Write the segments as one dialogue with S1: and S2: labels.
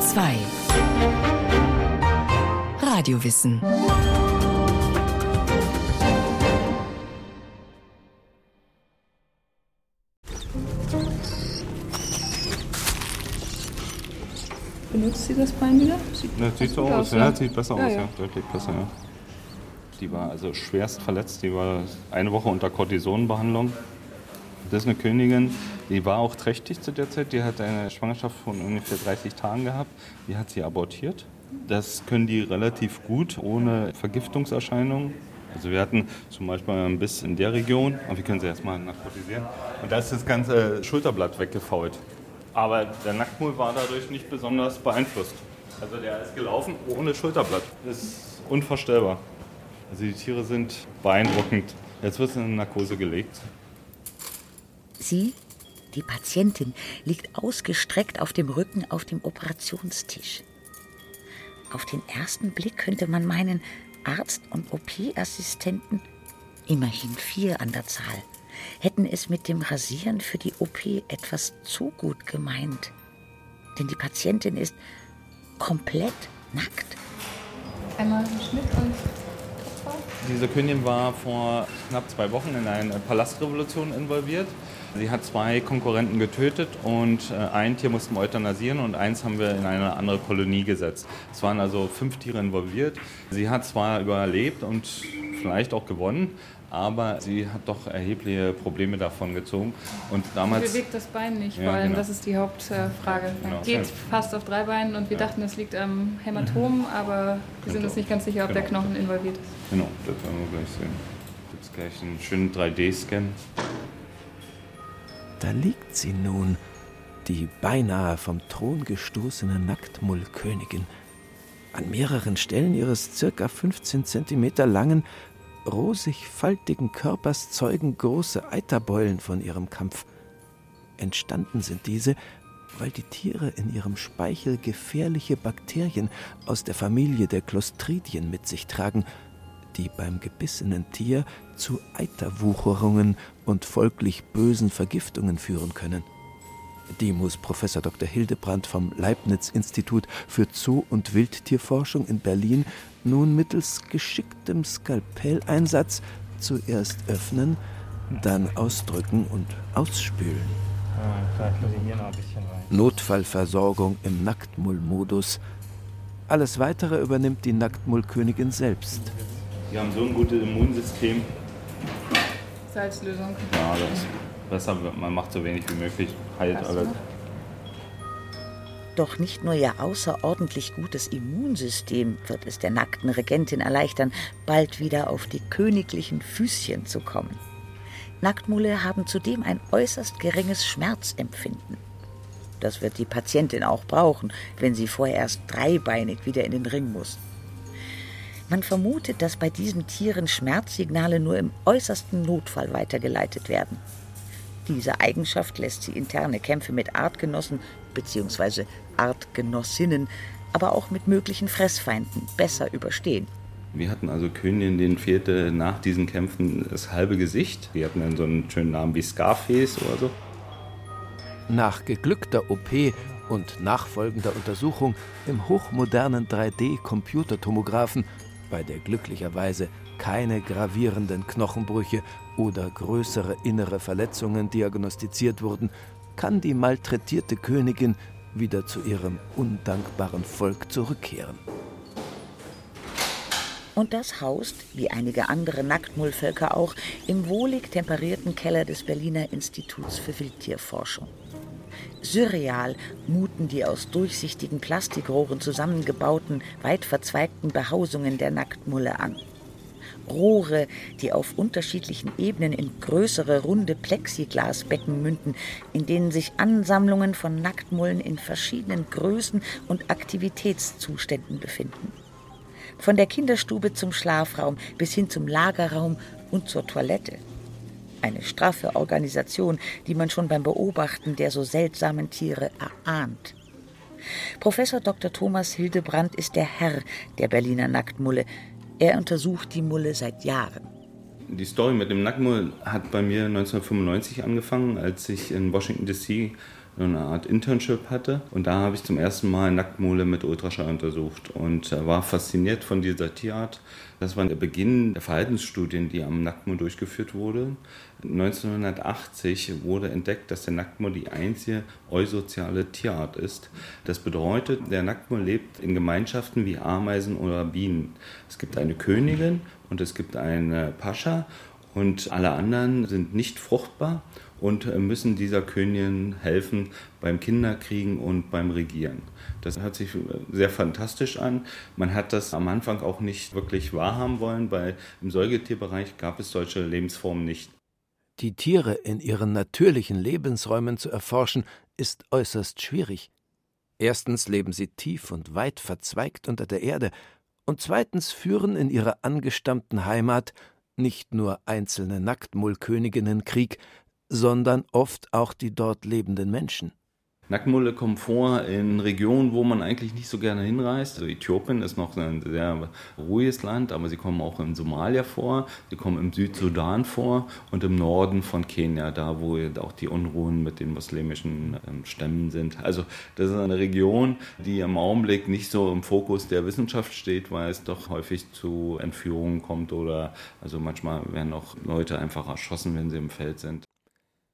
S1: Bayern 2 Radiowissen
S2: Benutzt sie das Bein wieder?
S3: Sieht, ja, sieht so aus, ja, sieht besser ja, aus, ja. deutlich besser, ja. Die war also schwerst verletzt, die war eine Woche unter Kortisonbehandlung. Das ist eine Königin, die war auch trächtig zu der Zeit. Die hat eine Schwangerschaft von ungefähr 30 Tagen gehabt. Die hat sie abortiert. Das können die relativ gut, ohne Vergiftungserscheinungen. Also wir hatten zum Beispiel ein Biss in der Region, und wir können sie erstmal narkotisieren. Und da ist das ganze Schulterblatt weggefault. Aber der Nacktmull war dadurch nicht besonders beeinflusst. Also der ist gelaufen ohne Schulterblatt. Das ist unvorstellbar. Also die Tiere sind beeindruckend. Jetzt wird es in Narkose gelegt.
S4: Sie, die Patientin, liegt ausgestreckt auf dem Rücken auf dem Operationstisch. Auf den ersten Blick könnte man meinen, Arzt und OP-Assistenten, immerhin vier an der Zahl, hätten es mit dem Rasieren für die OP etwas zu gut gemeint. Denn die Patientin ist komplett nackt.
S2: Einmal Schnitt und
S3: diese Königin war vor knapp zwei Wochen in eine Palastrevolution involviert. Sie hat zwei Konkurrenten getötet und äh, ein Tier mussten wir euthanasieren und eins haben wir in eine andere Kolonie gesetzt. Es waren also fünf Tiere involviert. Sie hat zwar überlebt und vielleicht auch gewonnen, aber sie hat doch erhebliche Probleme davon gezogen. Und damals
S2: sie bewegt das Bein nicht, ja, vor allem, genau. das ist die Hauptfrage. Genau. Geht fast auf drei Beinen und wir ja. dachten, es liegt am Hämatom, aber wir sind uns nicht ganz sicher, ob genau. der Knochen involviert ist.
S3: Genau, das werden wir gleich sehen. Gibt es gleich einen schönen 3D-Scan.
S5: Da liegt sie nun, die beinahe vom Thron gestoßene Nacktmullkönigin. An mehreren Stellen ihres circa 15 Zentimeter langen, rosig faltigen Körpers zeugen große Eiterbeulen von ihrem Kampf. Entstanden sind diese, weil die Tiere in ihrem Speichel gefährliche Bakterien aus der Familie der Clostridien mit sich tragen, die beim gebissenen Tier zu Eiterwucherungen und folglich bösen Vergiftungen führen können. Die muss Professor Dr. Hildebrandt vom Leibniz-Institut für Zoo- und Wildtierforschung in Berlin nun mittels geschicktem Skalpelleinsatz zuerst öffnen, dann ausdrücken und ausspülen. Notfallversorgung im Nacktmullmodus. Alles weitere übernimmt die Nacktmullkönigin selbst.
S3: Die haben so ein gutes Immunsystem.
S2: Salzlösung.
S3: Ja, das ist besser. Man macht so wenig wie möglich. Heilt alles.
S4: Doch nicht nur ihr außerordentlich gutes Immunsystem wird es der nackten Regentin erleichtern, bald wieder auf die königlichen Füßchen zu kommen. Nacktmulle haben zudem ein äußerst geringes Schmerzempfinden. Das wird die Patientin auch brauchen, wenn sie vorerst dreibeinig wieder in den Ring muss. Man vermutet, dass bei diesen Tieren Schmerzsignale nur im äußersten Notfall weitergeleitet werden. Diese Eigenschaft lässt sie interne Kämpfe mit Artgenossen bzw. Artgenossinnen, aber auch mit möglichen Fressfeinden besser überstehen.
S3: Wir hatten also Königinnen, denen fehlte nach diesen Kämpfen das halbe Gesicht. Die hatten dann so einen schönen Namen wie Scarface oder so.
S5: Nach geglückter OP und nachfolgender Untersuchung im hochmodernen 3D-Computertomographen bei der glücklicherweise keine gravierenden Knochenbrüche oder größere innere Verletzungen diagnostiziert wurden, kann die malträtierte Königin wieder zu ihrem undankbaren Volk zurückkehren.
S4: Und das haust, wie einige andere Nacktmullvölker auch, im wohlig temperierten Keller des Berliner Instituts für Wildtierforschung. Surreal muten die aus durchsichtigen Plastikrohren zusammengebauten, weit verzweigten Behausungen der Nacktmulle an. Rohre, die auf unterschiedlichen Ebenen in größere, runde Plexiglasbecken münden, in denen sich Ansammlungen von Nacktmullen in verschiedenen Größen und Aktivitätszuständen befinden. Von der Kinderstube zum Schlafraum bis hin zum Lagerraum und zur Toilette eine straffe Organisation, die man schon beim Beobachten der so seltsamen Tiere erahnt. Professor Dr. Thomas Hildebrand ist der Herr der Berliner Nacktmulle. Er untersucht die Mulle seit Jahren.
S3: Die Story mit dem Nacktmull hat bei mir 1995 angefangen, als ich in Washington DC eine Art Internship hatte. Und da habe ich zum ersten Mal Nacktmole mit Ultraschall untersucht und war fasziniert von dieser Tierart. Das war der Beginn der Verhaltensstudien, die am Nacktmol durchgeführt wurde. 1980 wurde entdeckt, dass der Nacktmol die einzige eusoziale Tierart ist. Das bedeutet, der Nacktmol lebt in Gemeinschaften wie Ameisen oder Bienen. Es gibt eine Königin und es gibt eine Pascha und alle anderen sind nicht fruchtbar und äh, müssen dieser Königin helfen beim Kinderkriegen und beim Regieren. Das hört sich äh, sehr fantastisch an. Man hat das am Anfang auch nicht wirklich wahrhaben wollen, weil im Säugetierbereich gab es solche Lebensformen nicht.
S5: Die Tiere in ihren natürlichen Lebensräumen zu erforschen, ist äußerst schwierig. Erstens leben sie tief und weit verzweigt unter der Erde, und zweitens führen in ihrer angestammten Heimat nicht nur einzelne Nacktmullköniginnen Krieg, sondern oft auch die dort lebenden Menschen.
S3: Nacktmulle kommen vor in Regionen, wo man eigentlich nicht so gerne hinreist. Also Äthiopien ist noch ein sehr ruhiges Land, aber sie kommen auch in Somalia vor, sie kommen im Südsudan vor und im Norden von Kenia, da wo auch die Unruhen mit den muslimischen ähm, Stämmen sind. Also das ist eine Region, die im Augenblick nicht so im Fokus der Wissenschaft steht, weil es doch häufig zu Entführungen kommt oder also manchmal werden auch Leute einfach erschossen, wenn sie im Feld sind.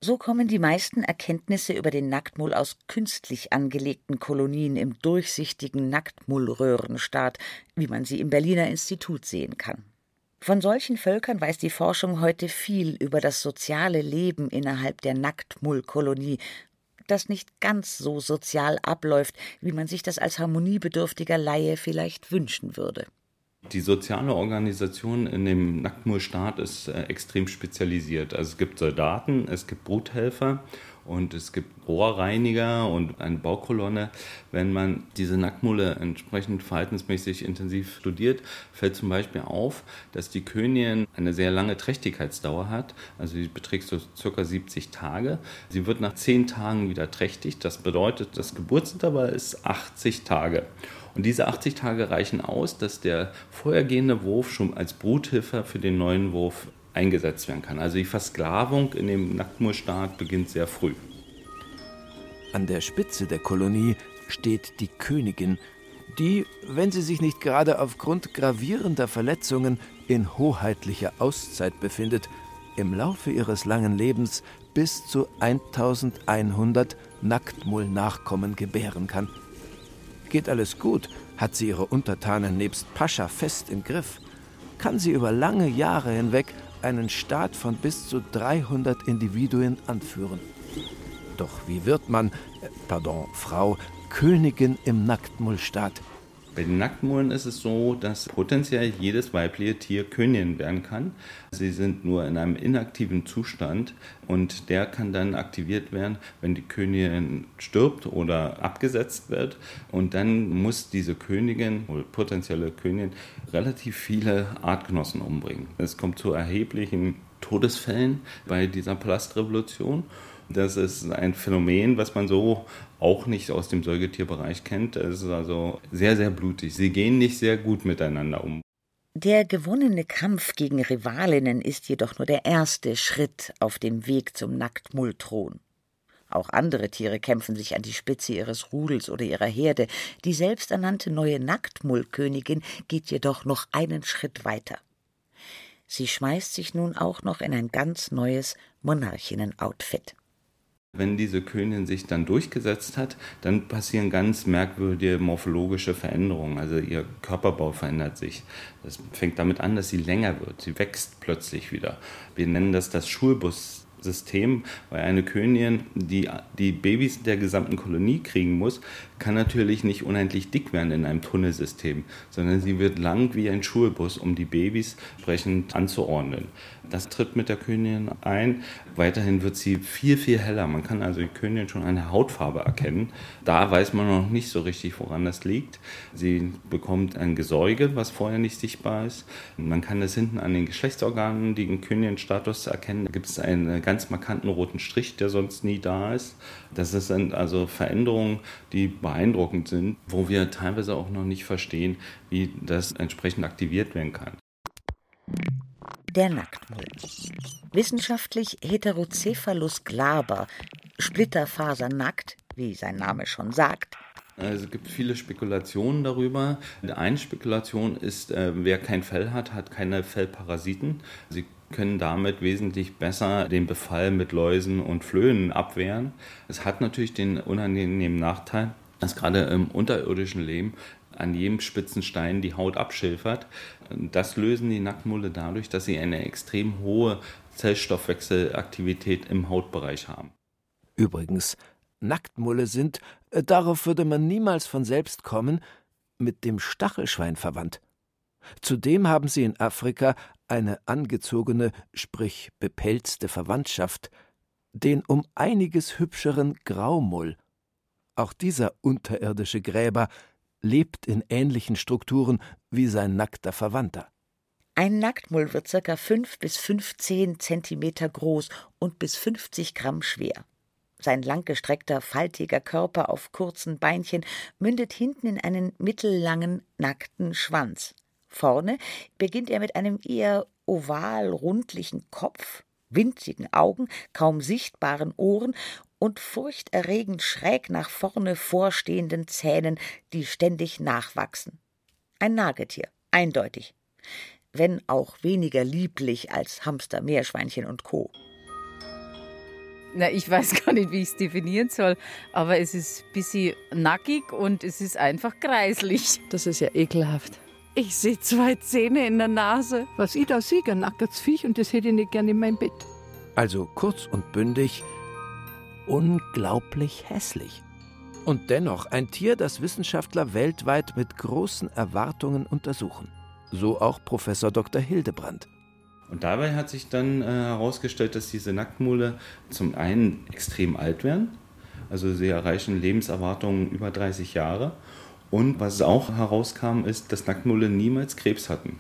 S4: So kommen die meisten Erkenntnisse über den Nacktmull aus künstlich angelegten Kolonien im durchsichtigen Nacktmullröhrenstaat, wie man sie im Berliner Institut sehen kann. Von solchen Völkern weiß die Forschung heute viel über das soziale Leben innerhalb der Nacktmullkolonie, das nicht ganz so sozial abläuft, wie man sich das als harmoniebedürftiger Laie vielleicht wünschen würde.
S3: Die soziale Organisation in dem Nacktmurstaat ist äh, extrem spezialisiert. Also es gibt Soldaten, es gibt Bruthelfer und es gibt Rohrreiniger und eine Baukolonne. Wenn man diese Nacktmulle entsprechend verhaltensmäßig intensiv studiert, fällt zum Beispiel auf, dass die Königin eine sehr lange Trächtigkeitsdauer hat. Also sie beträgt so circa 70 Tage. Sie wird nach 10 Tagen wieder trächtig. Das bedeutet, das Geburtsintervall ist 80 Tage. Und diese 80 Tage reichen aus, dass der vorhergehende Wurf schon als Bruthilfe für den neuen Wurf eingesetzt werden kann. Also die Versklavung in dem Nacktmurstaat beginnt sehr früh.
S5: An der Spitze der Kolonie steht die Königin, die, wenn sie sich nicht gerade aufgrund gravierender Verletzungen in hoheitlicher Auszeit befindet, im Laufe ihres langen Lebens bis zu 1100 Nacktmull-Nachkommen gebären kann. Geht alles gut, hat sie ihre Untertanen nebst Pascha fest im Griff, kann sie über lange Jahre hinweg einen Staat von bis zu 300 Individuen anführen. Doch wie wird man, äh, pardon, Frau, Königin im Nacktmullstaat?
S3: Bei den Nacktmullen ist es so, dass potenziell jedes weibliche Tier Königin werden kann. Sie sind nur in einem inaktiven Zustand und der kann dann aktiviert werden, wenn die Königin stirbt oder abgesetzt wird. Und dann muss diese Königin oder potenzielle Königin relativ viele Artgenossen umbringen. Es kommt zu erheblichen Todesfällen bei dieser Palastrevolution. Das ist ein Phänomen, was man so auch nicht aus dem Säugetierbereich kennt. Es ist also sehr, sehr blutig. Sie gehen nicht sehr gut miteinander um.
S4: Der gewonnene Kampf gegen Rivalinnen ist jedoch nur der erste Schritt auf dem Weg zum Nacktmullthron. Auch andere Tiere kämpfen sich an die Spitze ihres Rudels oder ihrer Herde. Die selbsternannte neue Nacktmullkönigin geht jedoch noch einen Schritt weiter. Sie schmeißt sich nun auch noch in ein ganz neues Monarchinnen-Outfit.
S3: Wenn diese Königin sich dann durchgesetzt hat, dann passieren ganz merkwürdige morphologische Veränderungen. Also ihr Körperbau verändert sich. Das fängt damit an, dass sie länger wird. Sie wächst plötzlich wieder. Wir nennen das das Schulbus System, weil eine Königin, die die Babys der gesamten Kolonie kriegen muss, kann natürlich nicht unendlich dick werden in einem Tunnelsystem, sondern sie wird lang wie ein Schulbus, um die Babys entsprechend anzuordnen. Das tritt mit der Königin ein. Weiterhin wird sie viel, viel heller. Man kann also die Königin schon an der Hautfarbe erkennen. Da weiß man noch nicht so richtig, woran das liegt. Sie bekommt ein Gesäuge, was vorher nicht sichtbar ist. Man kann das hinten an den Geschlechtsorganen, den Königinstatus erkennen. Da gibt es einen ganz markanten roten Strich, der sonst nie da ist. Das sind also Veränderungen, die beeindruckend sind, wo wir teilweise auch noch nicht verstehen, wie das entsprechend aktiviert werden kann.
S4: Der Nacktmull. Wissenschaftlich Heterocephalus glaber, splitterfasernackt, wie sein Name schon sagt.
S3: Also es gibt viele Spekulationen darüber. Eine Spekulation ist, äh, wer kein Fell hat, hat keine Fellparasiten. Sie können damit wesentlich besser den Befall mit Läusen und Flöhen abwehren. Es hat natürlich den unangenehmen Nachteil, dass gerade im unterirdischen Leben an jedem spitzen Stein die Haut abschilfert. Das lösen die Nacktmulle dadurch, dass sie eine extrem hohe Zellstoffwechselaktivität im Hautbereich haben.
S5: Übrigens, Nacktmulle sind, äh, darauf würde man niemals von selbst kommen, mit dem Stachelschwein verwandt. Zudem haben sie in Afrika eine angezogene, sprich bepelzte Verwandtschaft, den um einiges hübscheren Graumull. Auch dieser unterirdische Gräber lebt in ähnlichen Strukturen wie sein nackter Verwandter.
S4: Ein Nacktmull wird ca. 5 bis 15 Zentimeter groß und bis 50 Gramm schwer. Sein langgestreckter, faltiger Körper auf kurzen Beinchen mündet hinten in einen mittellangen, nackten Schwanz. Vorne beginnt er mit einem eher oval rundlichen Kopf, winzigen Augen, kaum sichtbaren Ohren und furchterregend schräg nach vorne vorstehenden Zähnen, die ständig nachwachsen. Ein Nagetier, eindeutig. Wenn auch weniger lieblich als Hamster, Meerschweinchen und Co.
S1: Na, ich weiß gar nicht, wie ich es definieren soll, aber es ist ein bisschen nackig und es ist einfach kreislich.
S6: Das ist ja ekelhaft.
S7: Ich sehe zwei Zähne in der Nase.
S6: Was ich da sehe, ein nacktes Viech und das hätte ich nicht gerne in mein Bett.
S5: Also kurz und bündig, unglaublich hässlich. Und dennoch ein Tier, das Wissenschaftler weltweit mit großen Erwartungen untersuchen. So auch Professor Dr. Hildebrand.
S3: Und dabei hat sich dann äh, herausgestellt, dass diese Nacktmule zum einen extrem alt werden, also sie erreichen Lebenserwartungen über 30 Jahre und was auch herauskam, ist, dass Nacktmulle niemals Krebs hatten.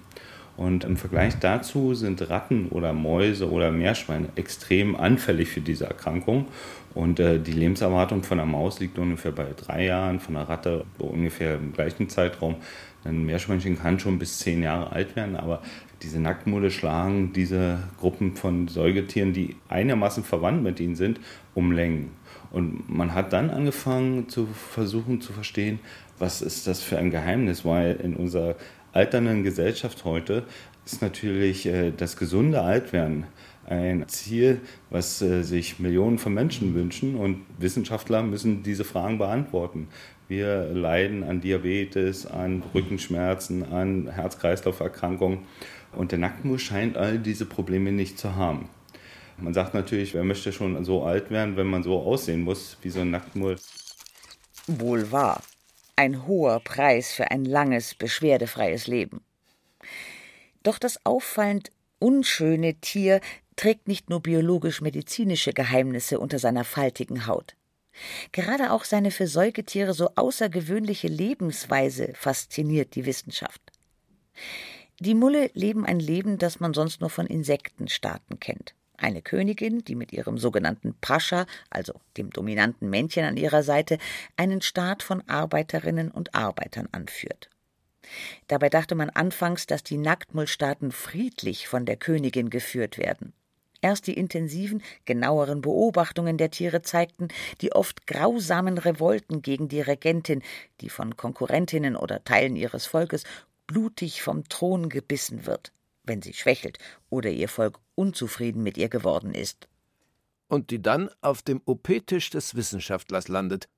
S3: Und im Vergleich dazu sind Ratten oder Mäuse oder Meerschweine extrem anfällig für diese Erkrankung. Und äh, die Lebenserwartung von einer Maus liegt ungefähr bei drei Jahren, von einer Ratte ungefähr im gleichen Zeitraum. Ein Meerschweinchen kann schon bis zehn Jahre alt werden, aber diese Nacktmulle schlagen diese Gruppen von Säugetieren, die einigermaßen verwandt mit ihnen sind, um Längen. Und man hat dann angefangen zu versuchen zu verstehen, was ist das für ein Geheimnis, weil in unserer alternden Gesellschaft heute ist natürlich äh, das gesunde Altwerden ein Ziel, was äh, sich Millionen von Menschen wünschen und Wissenschaftler müssen diese Fragen beantworten. Wir leiden an Diabetes, an Rückenschmerzen, an Herz-Kreislauf-Erkrankungen und der Nacktmull scheint all diese Probleme nicht zu haben. Man sagt natürlich, wer möchte schon so alt werden, wenn man so aussehen muss wie so ein Nacktmull.
S4: Wohl wahr. Ein hoher Preis für ein langes, beschwerdefreies Leben. Doch das auffallend unschöne Tier trägt nicht nur biologisch-medizinische Geheimnisse unter seiner faltigen Haut. Gerade auch seine für Säugetiere so außergewöhnliche Lebensweise fasziniert die Wissenschaft. Die Mulle leben ein Leben, das man sonst nur von Insektenstaaten kennt. Eine Königin, die mit ihrem sogenannten Pascha, also dem dominanten Männchen an ihrer Seite, einen Staat von Arbeiterinnen und Arbeitern anführt. Dabei dachte man anfangs, dass die Nacktmullstaaten friedlich von der Königin geführt werden. Erst die intensiven, genaueren Beobachtungen der Tiere zeigten die oft grausamen Revolten gegen die Regentin, die von Konkurrentinnen oder Teilen ihres Volkes blutig vom Thron gebissen wird wenn sie schwächelt oder ihr Volk unzufrieden mit ihr geworden ist.
S5: Und die dann auf dem OP-Tisch des Wissenschaftlers landet.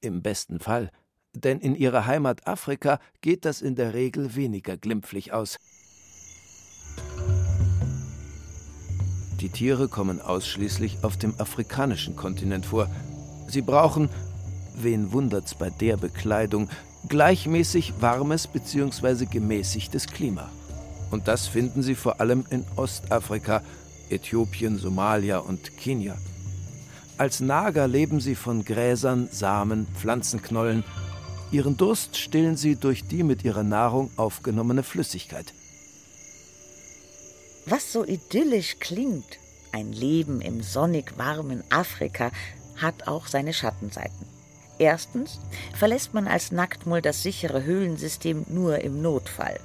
S5: Im besten Fall, denn in ihrer Heimat Afrika geht das in der Regel weniger glimpflich aus. Die Tiere kommen ausschließlich auf dem afrikanischen Kontinent vor. Sie brauchen, wen wundert's bei der Bekleidung, gleichmäßig warmes bzw. gemäßigtes Klima. Und das finden Sie vor allem in Ostafrika, Äthiopien, Somalia und Kenia. Als Nager leben sie von Gräsern, Samen, Pflanzenknollen. Ihren Durst stillen sie durch die mit ihrer Nahrung aufgenommene Flüssigkeit.
S4: Was so idyllisch klingt, ein Leben im sonnig warmen Afrika, hat auch seine Schattenseiten. Erstens verlässt man als Nacktmull das sichere Höhlensystem nur im Notfall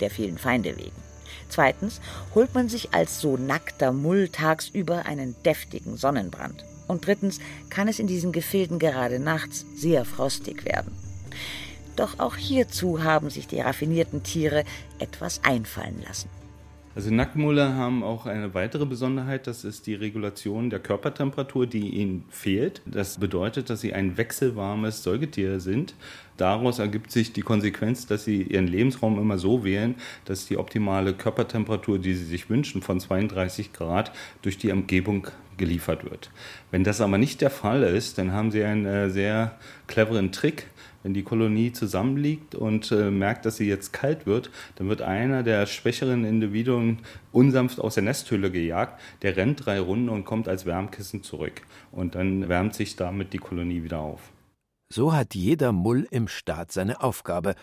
S4: der vielen Feinde wegen. Zweitens holt man sich als so nackter Mull tagsüber einen deftigen Sonnenbrand. Und drittens kann es in diesen Gefilden gerade nachts sehr frostig werden. Doch auch hierzu haben sich die raffinierten Tiere etwas einfallen lassen.
S3: Also Nacktmulle haben auch eine weitere Besonderheit, das ist die Regulation der Körpertemperatur, die ihnen fehlt. Das bedeutet, dass sie ein wechselwarmes Säugetier sind. Daraus ergibt sich die Konsequenz, dass sie ihren Lebensraum immer so wählen, dass die optimale Körpertemperatur, die sie sich wünschen, von 32 Grad durch die Umgebung geliefert wird. Wenn das aber nicht der Fall ist, dann haben sie einen äh, sehr cleveren Trick wenn die Kolonie zusammenliegt und äh, merkt, dass sie jetzt kalt wird, dann wird einer der schwächeren Individuen unsanft aus der Nesthülle gejagt. Der rennt drei Runden und kommt als Wärmkissen zurück. Und dann wärmt sich damit die Kolonie wieder auf.
S5: So hat jeder Mull im Staat seine Aufgabe.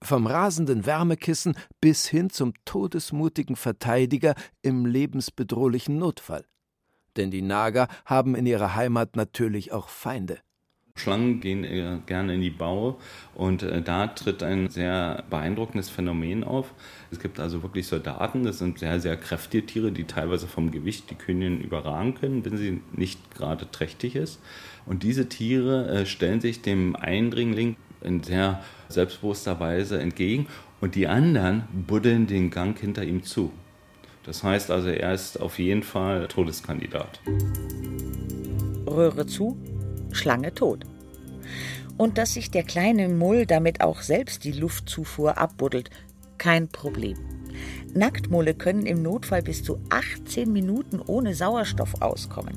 S5: Vom rasenden Wärmekissen bis hin zum todesmutigen Verteidiger im lebensbedrohlichen Notfall. Denn die Nager haben in ihrer Heimat natürlich auch Feinde.
S3: Schlangen gehen gerne in die Baue und äh, da tritt ein sehr beeindruckendes Phänomen auf. Es gibt also wirklich Soldaten, das sind sehr, sehr kräftige Tiere, die teilweise vom Gewicht die Königin überragen können, wenn sie nicht gerade trächtig ist. Und diese Tiere äh, stellen sich dem Eindringling in sehr selbstbewusster Weise entgegen und die anderen buddeln den Gang hinter ihm zu. Das heißt also, er ist auf jeden Fall Todeskandidat.
S4: Röhre zu, Schlange tot. Und dass sich der kleine Mull damit auch selbst die Luftzufuhr abbuddelt, kein Problem. Nacktmulle können im Notfall bis zu 18 Minuten ohne Sauerstoff auskommen.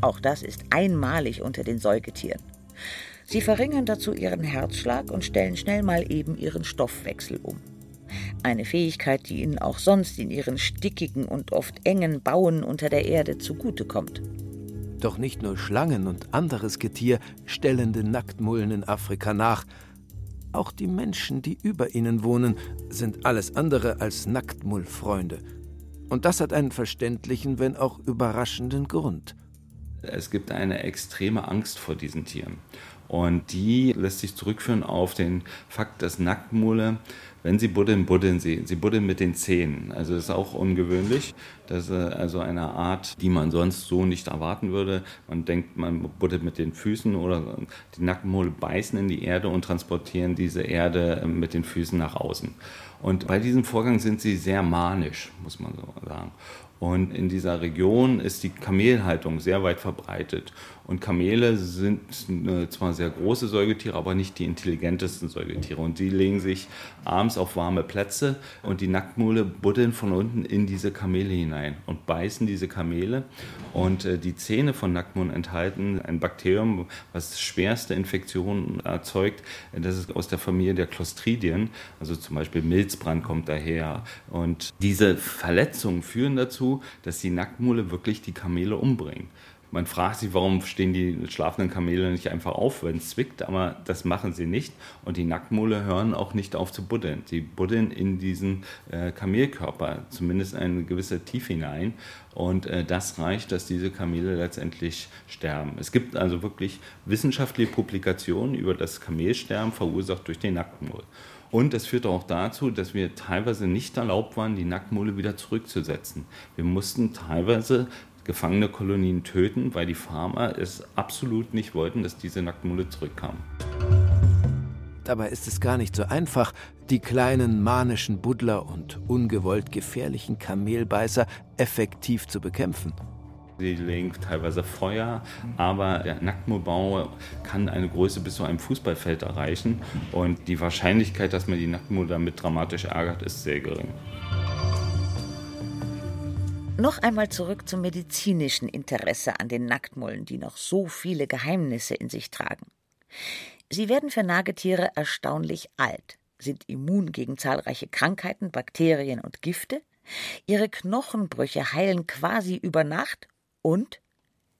S4: Auch das ist einmalig unter den Säugetieren. Sie verringern dazu ihren Herzschlag und stellen schnell mal eben ihren Stoffwechsel um. Eine Fähigkeit, die ihnen auch sonst in ihren stickigen und oft engen Bauen unter der Erde zugutekommt.
S5: Doch nicht nur Schlangen und anderes Getier stellen den Nacktmullen in Afrika nach. Auch die Menschen, die über ihnen wohnen, sind alles andere als Nacktmullfreunde. Und das hat einen verständlichen, wenn auch überraschenden Grund.
S3: Es gibt eine extreme Angst vor diesen Tieren. Und die lässt sich zurückführen auf den Fakt, dass Nacktmulle wenn sie buddeln, buddeln sie. Sie buddeln mit den Zähnen. Also das ist auch ungewöhnlich. Das ist äh, also eine Art, die man sonst so nicht erwarten würde. Man denkt, man buddelt mit den Füßen oder die Nackenmole beißen in die Erde und transportieren diese Erde äh, mit den Füßen nach außen. Und bei diesem Vorgang sind sie sehr manisch, muss man so sagen. Und in dieser Region ist die Kamelhaltung sehr weit verbreitet. Und Kamele sind äh, zwar sehr große Säugetiere, aber nicht die intelligentesten Säugetiere. Und die legen sich abends auf warme Plätze und die Nacktmule buddeln von unten in diese Kamele hinein und beißen diese Kamele. Und äh, die Zähne von Nacktmulen enthalten ein Bakterium, was schwerste Infektionen erzeugt. Das ist aus der Familie der Clostridien. Also zum Beispiel Milzbrand kommt daher. Und diese Verletzungen führen dazu, dass die Nacktmule wirklich die Kamele umbringen. Man fragt sich, warum stehen die schlafenden Kamele nicht einfach auf, wenn es zwickt, aber das machen sie nicht. Und die Nacktmole hören auch nicht auf zu buddeln. Sie buddeln in diesen äh, Kamelkörper zumindest eine gewisse Tiefe hinein. Und äh, das reicht, dass diese Kamele letztendlich sterben. Es gibt also wirklich wissenschaftliche Publikationen über das Kamelsterben verursacht durch den Nacktmol. Und es führte auch dazu, dass wir teilweise nicht erlaubt waren, die Nacktmole wieder zurückzusetzen. Wir mussten teilweise gefangene Kolonien töten, weil die Farmer es absolut nicht wollten, dass diese Nacktmulle zurückkam.
S5: Dabei ist es gar nicht so einfach, die kleinen manischen Buddler und ungewollt gefährlichen Kamelbeißer effektiv zu bekämpfen.
S3: Sie legen teilweise Feuer, aber der Nacktmullbau kann eine Größe bis zu einem Fußballfeld erreichen und die Wahrscheinlichkeit, dass man die Nacktmull damit dramatisch ärgert, ist sehr gering.
S4: Noch einmal zurück zum medizinischen Interesse an den Nacktmullen, die noch so viele Geheimnisse in sich tragen. Sie werden für Nagetiere erstaunlich alt, sind immun gegen zahlreiche Krankheiten, Bakterien und Gifte, ihre Knochenbrüche heilen quasi über Nacht und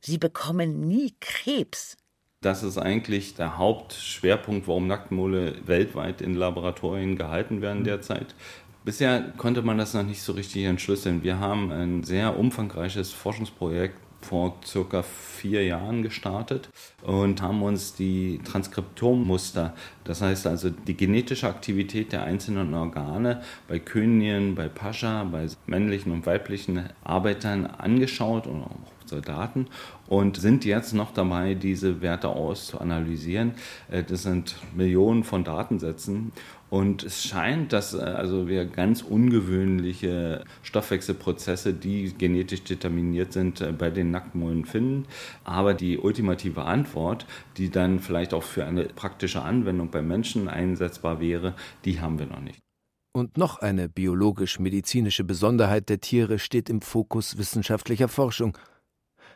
S4: sie bekommen nie Krebs.
S3: Das ist eigentlich der Hauptschwerpunkt, warum Nacktmulle weltweit in Laboratorien gehalten werden derzeit. Bisher konnte man das noch nicht so richtig entschlüsseln. Wir haben ein sehr umfangreiches Forschungsprojekt vor circa vier Jahren gestartet und haben uns die Transkriptommuster, das heißt also die genetische Aktivität der einzelnen Organe bei Königen, bei Pascha, bei männlichen und weiblichen Arbeitern angeschaut und auch Soldaten und sind jetzt noch dabei, diese Werte auszuanalysieren. Äh, das sind Millionen von Datensätzen und es scheint, dass äh, also wir ganz ungewöhnliche Stoffwechselprozesse, die genetisch determiniert sind, äh, bei den Nacktmullen finden. Aber die ultimative Antwort, die dann vielleicht auch für eine praktische Anwendung bei Menschen einsetzbar wäre, die haben wir noch nicht.
S5: Und noch eine biologisch-medizinische Besonderheit der Tiere steht im Fokus wissenschaftlicher Forschung –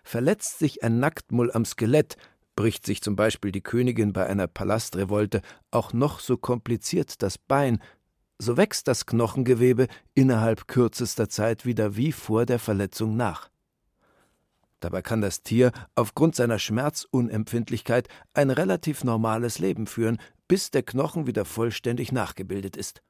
S5: Verletzt sich ein Nacktmull am Skelett, bricht sich zum Beispiel die Königin bei einer Palastrevolte auch noch so kompliziert das Bein, so wächst das Knochengewebe innerhalb kürzester Zeit wieder wie vor der Verletzung nach. Dabei kann das Tier aufgrund seiner Schmerzunempfindlichkeit ein relativ normales Leben führen, bis der Knochen wieder vollständig nachgebildet ist.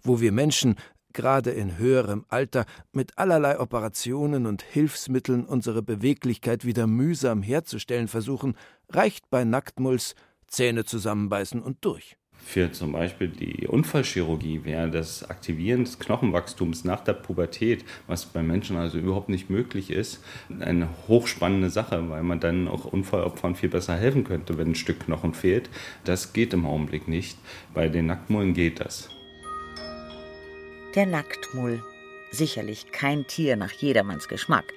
S5: Wo wir Menschen gerade in höherem Alter mit allerlei Operationen und Hilfsmitteln unsere Beweglichkeit wieder mühsam herzustellen versuchen, reicht bei Nacktmulls Zähne zusammenbeißen und durch.
S3: Für zum Beispiel die Unfallchirurgie wäre das Aktivieren des Knochenwachstums nach der Pubertät, was bei Menschen also überhaupt nicht möglich ist, eine hochspannende Sache, weil man dann auch Unfallopfern viel besser helfen könnte, wenn ein Stück Knochen fehlt. Das geht im Augenblick nicht. Bei den Nacktmullen geht das.
S4: Der Nacktmull. Sicherlich kein Tier nach jedermanns Geschmack.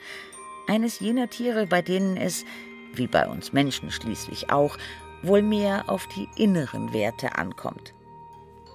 S4: Eines jener Tiere, bei denen es, wie bei uns Menschen schließlich auch, wohl mehr auf die inneren Werte ankommt.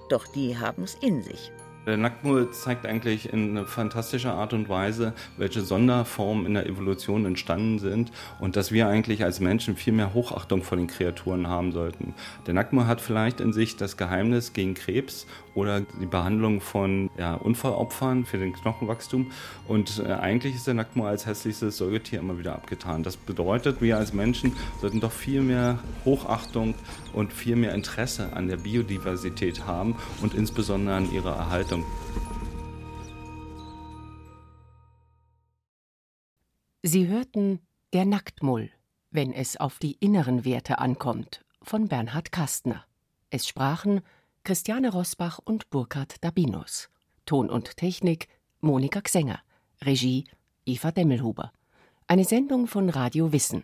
S4: Doch die haben's in sich.
S3: Der Nacktmull zeigt eigentlich in fantastischer Art und Weise, welche Sonderformen in der Evolution entstanden sind und dass wir eigentlich als Menschen viel mehr Hochachtung vor den Kreaturen haben sollten. Der Nacktmull hat vielleicht in sich das Geheimnis gegen Krebs oder die Behandlung von ja, Unfallopfern für den Knochenwachstum. Und äh, eigentlich ist der Nacktmull als hässlichstes Säugetier immer wieder abgetan. Das bedeutet, wir als Menschen sollten doch viel mehr Hochachtung und viel mehr Interesse an der Biodiversität haben und insbesondere an ihrer Erhaltung.
S8: Sie hörten Der Nacktmull, wenn es auf die inneren Werte ankommt, von Bernhard Kastner. Es sprachen Christiane Rosbach und Burkhard Dabinus. Ton und Technik Monika Xenger. Regie Eva Demmelhuber. Eine Sendung von Radio Wissen.